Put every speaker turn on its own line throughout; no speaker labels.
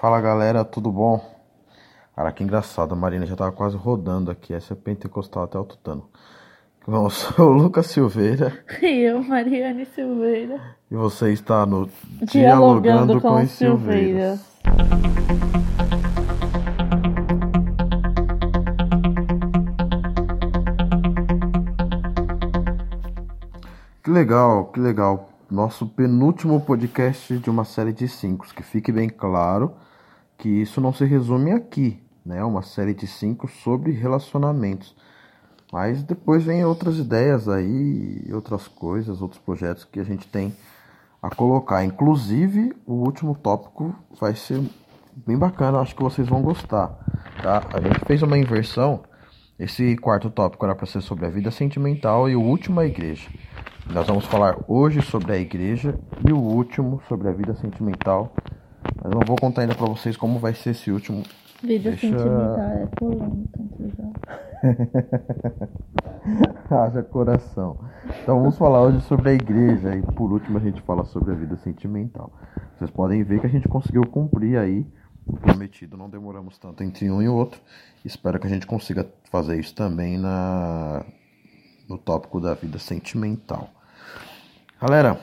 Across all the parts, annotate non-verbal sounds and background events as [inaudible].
Fala galera, tudo bom? Cara, que engraçado, a Marina já tava quase rodando aqui, essa é pentecostal até o tutano. Eu sou o Lucas Silveira. [laughs]
E eu, Mariane Silveira.
E você está no
Dialogando, Dialogando com, com Silveira.
Que legal, que legal nosso penúltimo podcast de uma série de cinco. Que fique bem claro que isso não se resume aqui, né? Uma série de cinco sobre relacionamentos. Mas depois vem outras ideias aí, outras coisas, outros projetos que a gente tem a colocar. Inclusive, o último tópico vai ser bem bacana, acho que vocês vão gostar, tá? A gente fez uma inversão. Esse quarto tópico era para ser sobre a vida sentimental e o último a igreja. Nós vamos falar hoje sobre a igreja e o último sobre a vida sentimental. Mas não vou contar ainda para vocês como vai ser esse último.
Vida Deixa... sentimental é polêmica, [laughs]
Haja coração. Então vamos falar hoje sobre a igreja e por último a gente fala sobre a vida sentimental. Vocês podem ver que a gente conseguiu cumprir aí o prometido, não demoramos tanto entre um e outro. Espero que a gente consiga fazer isso também na no tópico da vida sentimental. Galera,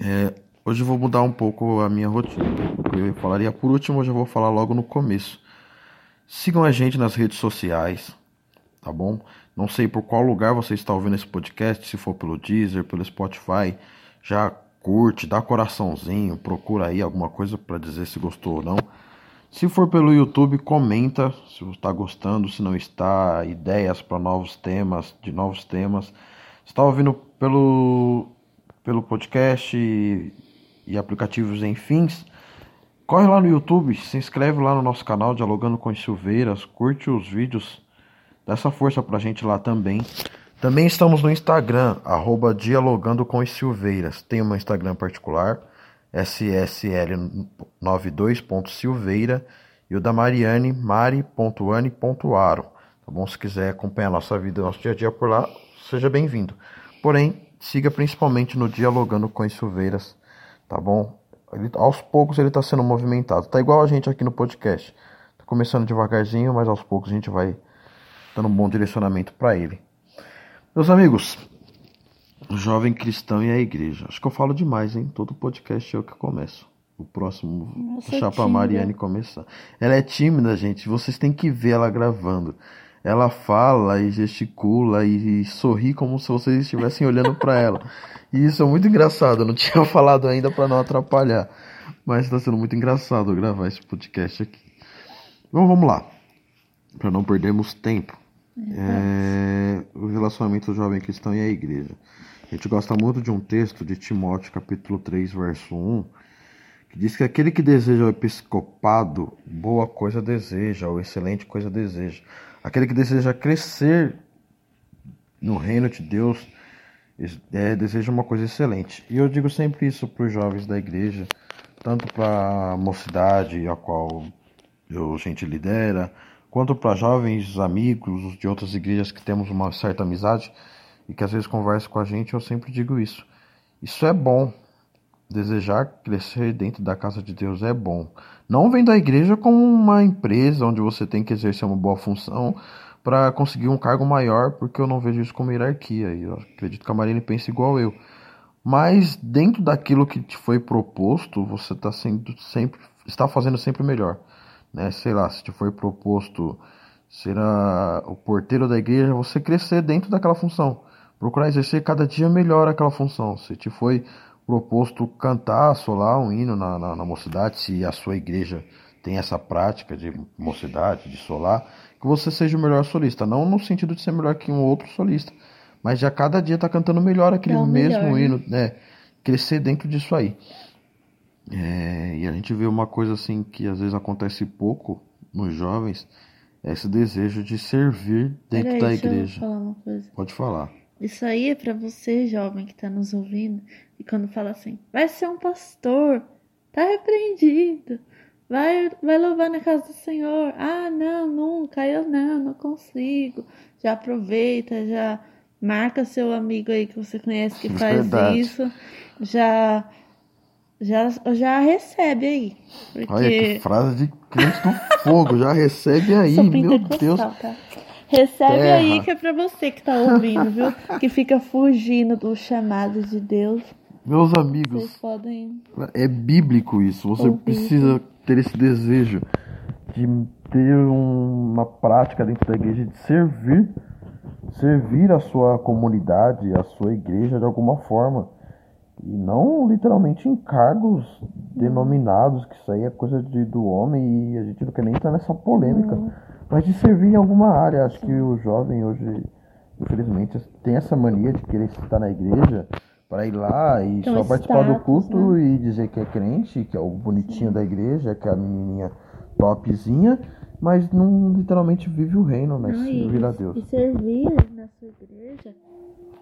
é, hoje eu vou mudar um pouco a minha rotina. Eu falaria por último, hoje eu vou falar logo no começo. Sigam a gente nas redes sociais, tá bom? Não sei por qual lugar você está ouvindo esse podcast, se for pelo Deezer, pelo Spotify, já curte, dá coraçãozinho, procura aí alguma coisa para dizer se gostou ou não. Se for pelo YouTube, comenta se está gostando, se não está, ideias para novos temas, de novos temas. Está ouvindo pelo pelo podcast e, aplicativos enfins, corre lá no YouTube, se inscreve lá no nosso canal Dialogando com as Silveiras, curte os vídeos, dá essa força pra gente lá também. Também estamos no Instagram, arroba Dialogando com as Silveiras. Tem um Instagram particular, ssl92.silveira e o da Mariane, mari.ane.aro. Tá bom? Se quiser acompanhar nossa vida, nosso dia a dia por lá, seja bem-vindo. Porém, siga principalmente no Dialogando com as Silveiras, tá bom? Ele, aos poucos ele está sendo movimentado. Tá igual a gente aqui no podcast. Tá começando devagarzinho, mas aos poucos a gente vai dando um bom direcionamento para ele. Meus amigos, o jovem cristão e a igreja. Acho que eu falo demais, hein? Todo podcast é o que começo. O próximo, Nossa, deixar pra Mariane começar. Ela é tímida, gente. Vocês têm que ver ela gravando ela fala e gesticula e, sorri como se vocês estivessem olhando para ela. E isso é muito engraçado. Eu não [laughs] tinha falado ainda para não atrapalhar, mas está sendo muito engraçado gravar esse podcast aqui. Então vamos lá, para não perdermos tempo. É, o relacionamento do jovem cristão e a igreja. A gente gosta muito de um texto de Timóteo, capítulo 3, verso 1, que diz que aquele que deseja o episcopado, boa coisa deseja, ou excelente coisa deseja Aquele que deseja crescer no reino de Deus é, deseja uma coisa excelente. E eu digo sempre isso para os jovens da igreja, tanto para a mocidade, a qual eu, gente lidera, quanto para jovens amigos de outras igrejas que temos uma certa amizade e que às vezes conversam com a gente, eu sempre digo isso. Isso é bom. Desejar crescer dentro da casa de Deus é bom. Não vem da igreja como uma empresa onde você tem que exercer uma boa função para conseguir um cargo maior, porque eu não vejo isso como hierarquia. E eu acredito que a Marina pensa igual eu. Mas dentro daquilo que te foi proposto, você está sendo sempre está fazendo sempre melhor, né? Sei lá, se te foi proposto ser a, o porteiro da igreja, você crescer dentro daquela função, procurar exercer cada dia melhor aquela função. Se te foi proposto cantar, solar um hino na, na, na, mocidade, se a sua igreja tem essa prática de mocidade, de solar, que você seja o melhor solista. Não no sentido de ser melhor que um outro solista, mas já cada dia está cantando melhor aquele é mesmo melhor, né? hino, né? Crescer dentro disso aí. É, e a gente vê uma coisa assim que às vezes acontece pouco nos jovens, é esse desejo de servir dentro da igreja.
Falar
Pode falar.
Isso aí é para você, jovem que está nos ouvindo, e quando fala assim, vai ser um pastor, tá repreendido, vai, vai louvar na casa do Senhor. Ah, não, nunca, eu não, não consigo. Já aproveita, já marca seu amigo aí que você conhece que faz Verdade. isso, já já, já recebe aí. Porque...
Olha que frase de crente do fogo, já recebe aí, [laughs] meu Deus.
Tá? Recebe
Terra.
aí que é pra você que tá ouvindo, viu? Que fica fugindo do chamado de Deus.
Meus amigos,
podem.
é bíblico isso. Você
Ouvir.
precisa ter esse desejo de ter um- uma prática dentro da igreja de servir, servir a sua comunidade, a sua igreja de alguma forma. E não literalmente em cargos denominados, que isso aí é coisa de, do homem e a gente não quer nem entrar nessa polêmica. Mas de servir em alguma área. Acho que o jovem hoje, infelizmente, tem essa mania de querer estar na igreja para ir lá e
Então,
só participar do
status,
culto e dizer que é crente, que é o bonitinho da igreja, que é a menininha topzinha, mas não literalmente vive o reino, né?
Não,
Servir a
e,
Deus.
e servir na sua igreja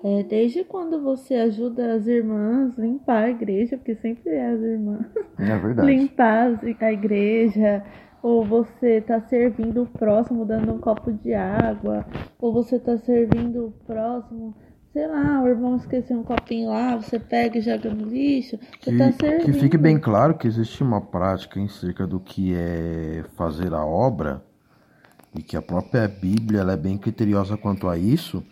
é desde quando você ajuda as irmãs a limpar a igreja, porque sempre é as irmãs.
É verdade. [laughs]
limpar a igreja, ou você tá servindo o próximo dando um copo de água, ou você tá servindo o próximo, sei lá, o irmão esqueceu um copinho lá, você pega e joga no lixo, você
Que,
tá
que
servindo.
fique bem claro que existe uma prática em cerca do que é fazer a obra e que a própria Bíblia ela é bem criteriosa quanto a isso,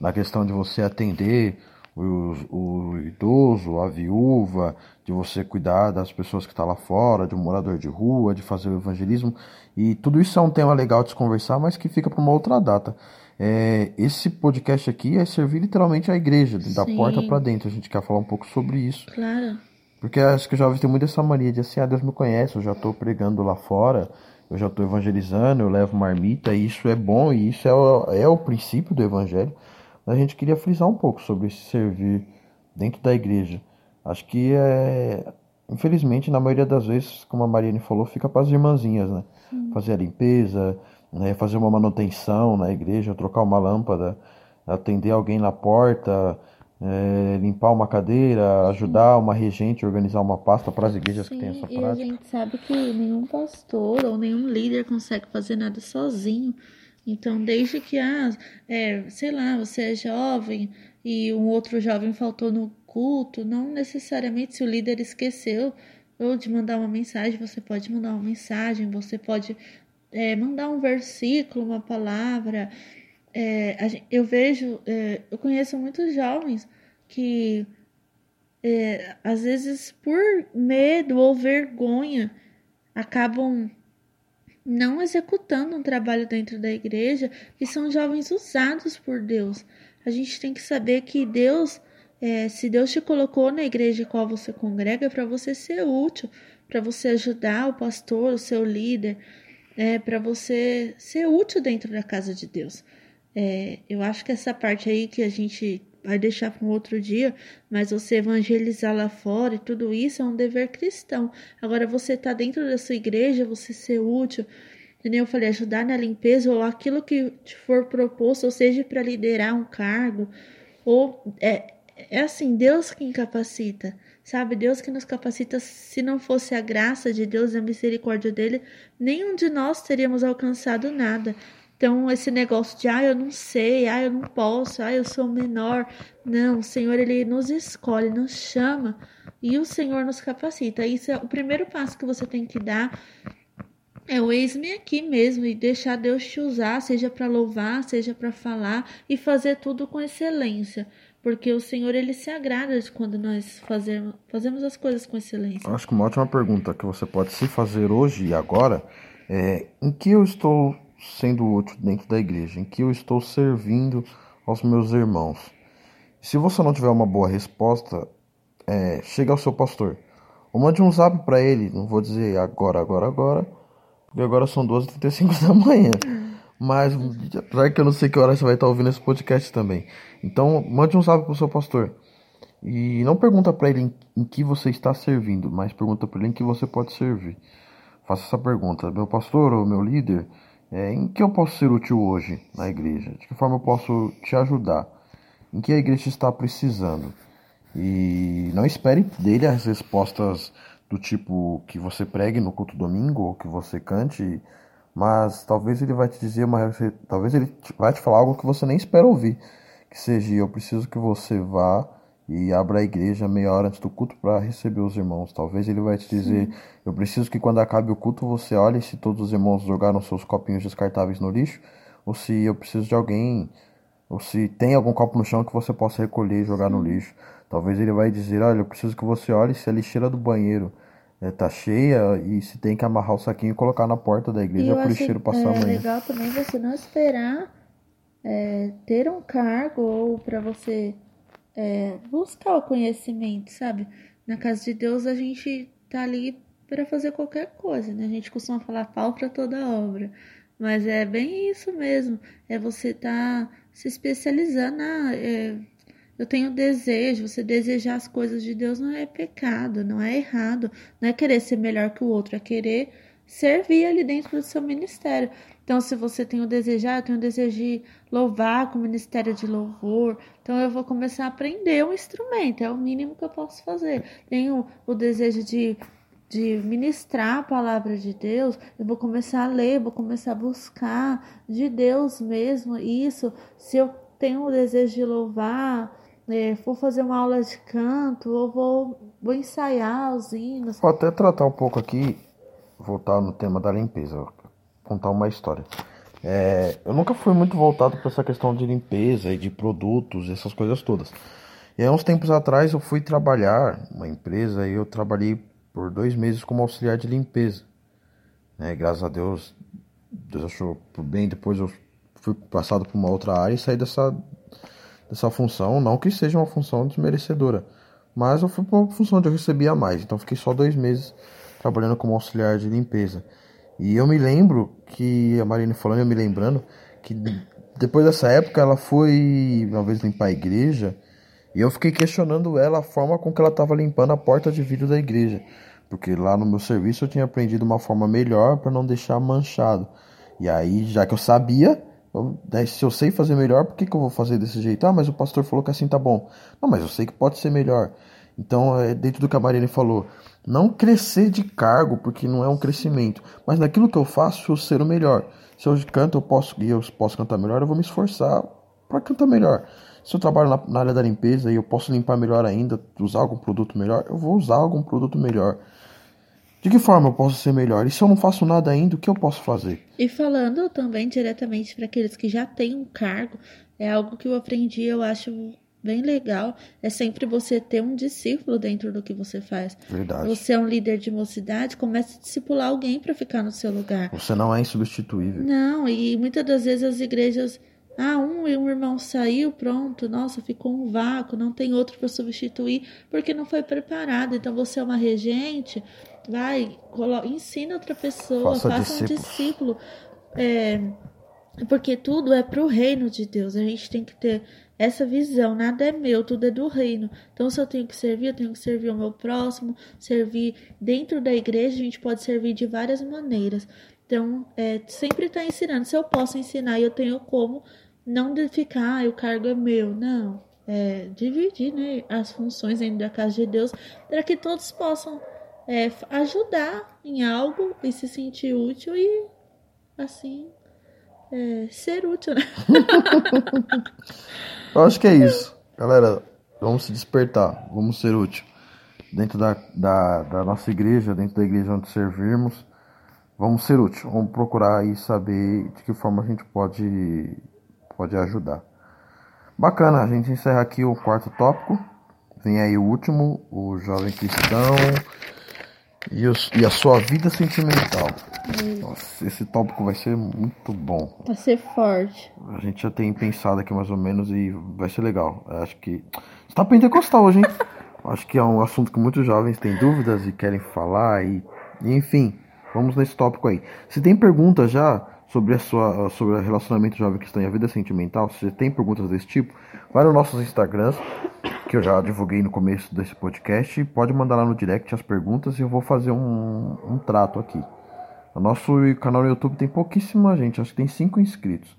na questão de você atender o, o idoso, a viúva, de você cuidar das pessoas que estão lá fora, de um morador de rua, de fazer o evangelismo. E tudo isso é um tema legal de se conversar, mas que fica para uma outra data. É, esse podcast aqui é servir literalmente a igreja, da
Sim.
porta para dentro. A gente quer falar um pouco sobre isso.
Claro.
Porque acho que os jovens têm muito essa mania de assim, ah, Deus me conhece, eu já estou pregando lá fora, eu já estou evangelizando, eu levo marmita, e isso é bom, e isso é o, é o princípio do evangelho. A gente queria frisar um pouco sobre esse servir dentro da igreja. Acho que é, infelizmente, na maioria das vezes, como a Mariane falou, fica para as irmãzinhas, né? Fazer a limpeza, né? fazer uma manutenção na igreja, trocar uma lâmpada, atender alguém na porta, é, limpar uma cadeira, ajudar uma regente a organizar uma pasta para as igrejas que têm
Sim,
essa
e a
prática.
gente sabe que nenhum pastor ou nenhum líder consegue fazer nada sozinho. Então, desde que, ah, é, sei lá, você é jovem e um outro jovem faltou no culto, não necessariamente se o líder esqueceu ou de mandar uma mensagem, você pode mandar uma mensagem, você pode é, mandar um versículo, uma palavra. É, eu vejo, é, eu conheço muitos jovens que é, às vezes por medo ou vergonha acabam não executando um trabalho dentro da igreja e são jovens usados por Deus. A gente tem que saber que Deus, é, se Deus te colocou na igreja em qual você congrega, é para você ser útil, para você ajudar o pastor, o seu líder, é, para você ser útil dentro da casa de Deus. É, eu acho que essa parte aí que a gente vai deixar para um outro dia, mas você evangelizar lá fora e tudo isso é um dever cristão. Agora, você tá dentro da sua igreja, você ser útil, entendeu? Eu falei, ajudar na limpeza ou aquilo que te for proposto, ou seja, para liderar um cargo, ou é, é assim, Deus quem capacita, sabe? Deus que nos capacita. Se não fosse a graça de Deus e a misericórdia dele, nenhum de nós teríamos alcançado nada. Então, esse negócio de, ah, eu não sei, ah, eu não posso, ah, eu sou menor. Não, o Senhor, ele nos escolhe, nos chama e o Senhor nos capacita. Isso é o primeiro passo que você tem que dar. É o eis-me aqui mesmo e deixar Deus te usar, seja para louvar, seja para falar e fazer tudo com excelência. Porque o Senhor, ele se agrada quando nós fazemos, fazemos as coisas com excelência.
Acho que uma ótima pergunta que você pode se fazer hoje e agora é em que eu estou sendo útil dentro da igreja, em que eu estou servindo aos meus irmãos. Se você não tiver uma boa resposta, é, chega ao seu pastor. Ou mande um zap para ele, não vou dizer agora, agora, agora, porque agora são 12h35 da manhã. Mas, apesar que eu não sei que hora você vai estar ouvindo esse podcast também. Então, mande um zap pro seu pastor. E não pergunta para ele em que você está servindo, mas pergunta para ele em que você pode servir. Faça essa pergunta, meu pastor ou meu líder, é, em que eu posso ser útil hoje na igreja? De que forma eu posso te ajudar? Em que a igreja está precisando? E não espere dele as respostas do tipo que você pregue no culto domingo ou que você cante, mas talvez ele vai te dizer uma talvez ele vai te falar algo que você nem espera ouvir, que seja eu preciso que você vá e abra a igreja meia hora antes do culto para receber os irmãos. Talvez ele vai te dizer: Eu preciso que quando acabe o culto você olhe se todos os irmãos jogaram seus copinhos descartáveis no lixo, ou se eu preciso de alguém, ou se tem algum copo no chão que você possa recolher e jogar Sim. no lixo. Talvez ele vai dizer: Olha, eu preciso que você olhe se a lixeira do banheiro está cheia e se tem que amarrar o saquinho e colocar na porta da igreja para o lixeiro passar é, amanhã.
É legal também você não esperar é, ter um cargo ou para você é, buscar o conhecimento, sabe? Na casa de Deus a gente tá ali para fazer qualquer coisa, né? A gente costuma falar pau para toda obra, mas é bem isso mesmo. É você tá se especializando. Ah, é, eu tenho desejo. Você desejar as coisas de Deus não é pecado, não é errado, não é querer ser melhor que o outro, é querer servir ali dentro do seu ministério. Então, se você tem o desejo, ah, eu tenho o desejo de louvar com o ministério de louvor, então eu vou começar a aprender um instrumento, é o mínimo que eu posso fazer. Tenho o desejo de, de ministrar a palavra de Deus, eu vou começar a ler, vou começar a buscar de Deus mesmo isso. Se eu tenho o desejo de louvar, é, vou fazer uma aula de canto, ou vou, vou ensaiar os hinos.
Vou até tratar um pouco aqui, voltar no tema da limpeza contar uma história. É, eu nunca fui muito voltado para essa questão de limpeza e de produtos, essas coisas todas. E há uns tempos atrás eu fui trabalhar uma empresa e eu trabalhei por dois meses como auxiliar de limpeza. Né, graças a Deus, Deus achou por bem. Depois eu fui passado para uma outra área e saí dessa, dessa função. Não que seja uma função desmerecedora, mas eu fui para uma função onde eu recebia mais. Então fiquei só dois meses trabalhando como auxiliar de limpeza. E eu me lembro que a Marina falando, eu me lembrando que depois dessa época ela foi uma vez limpar a igreja e eu fiquei questionando ela a forma com que ela estava limpando a porta de vidro da igreja, porque lá no meu serviço eu tinha aprendido uma forma melhor para não deixar manchado. E aí, já que eu sabia, eu, se eu sei fazer melhor, por que, que eu vou fazer desse jeito? Ah, mas o pastor falou que assim tá bom. Não, mas eu sei que pode ser melhor. Então, é dentro do a Mariane falou, não crescer de cargo, porque não é um crescimento, mas naquilo que eu faço, eu ser o melhor. Se eu canto, eu posso eu posso cantar melhor, eu vou me esforçar para cantar melhor. Se eu trabalho na, na, área da limpeza e eu posso limpar melhor ainda, usar algum produto melhor, eu vou usar algum produto melhor. De que forma eu posso ser melhor? E se eu não faço nada ainda, o que eu posso fazer?
E falando também diretamente para aqueles que já têm um cargo, é algo que eu aprendi, eu acho bem legal é sempre você ter um discípulo dentro do que você faz.
Verdade.
Você é um líder de mocidade, comece a discipular alguém para ficar no seu lugar.
Você não é insubstituível.
Não, e muitas das vezes as igrejas ah, um, um irmão saiu, pronto, nossa, ficou um vácuo, não tem outro para substituir, porque não foi preparado. Então você é uma regente, vai, ensina outra pessoa, faça, faça um discípulo. É, porque tudo é para o reino de Deus. A gente tem que ter essa visão, nada é meu, tudo é do reino. Então, se eu tenho que servir, eu tenho que servir o meu próximo, servir dentro da igreja, a gente pode servir de várias maneiras. Então, é, sempre está ensinando. Se eu posso ensinar e eu tenho como, não de ficar, ah, o cargo é meu, não. É, dividir né, as funções dentro da casa de Deus para que todos possam é, ajudar em algo e se sentir útil e assim é, ser útil, né? [laughs]
Eu acho que é isso. Galera, vamos se despertar, vamos ser útil. Dentro da, da, da nossa igreja, dentro da igreja onde servirmos, vamos ser útil. Vamos procurar e saber de que forma a gente pode, pode ajudar. Bacana, a gente encerra aqui o quarto tópico. Vem aí o último, o jovem cristão e, os, e a sua vida sentimental. Nossa, esse tópico vai ser muito bom.
Vai ser forte.
A gente já tem pensado aqui mais ou menos e vai ser legal. Eu acho que. Você tá pentecostal hoje, hein? acho que é um assunto que muitos jovens têm dúvidas e querem falar. E, e enfim, vamos nesse tópico aí. Se tem perguntas já sobre a sua sobre o relacionamento jovem cristão e a vida sentimental, se você tem perguntas desse tipo, vai nos nossos Instagrams, que eu já divulguei no começo desse podcast, pode mandar lá no direct as perguntas e eu vou fazer um, um trato aqui. O nosso canal no YouTube tem pouquíssima gente, acho que tem 5 inscritos.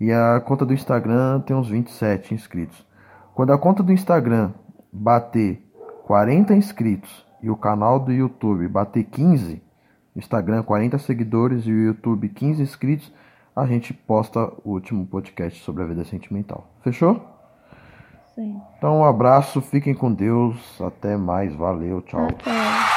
E a conta do Instagram tem uns 27 inscritos. Quando a conta do Instagram bater 40 inscritos e o canal do YouTube bater 15, Instagram 40 seguidores e o YouTube 15 inscritos, a gente posta o último podcast sobre a vida sentimental. Fechou?
Sempre.
Então, um abraço, fiquem com Deus. Até mais, valeu, tchau.
Até.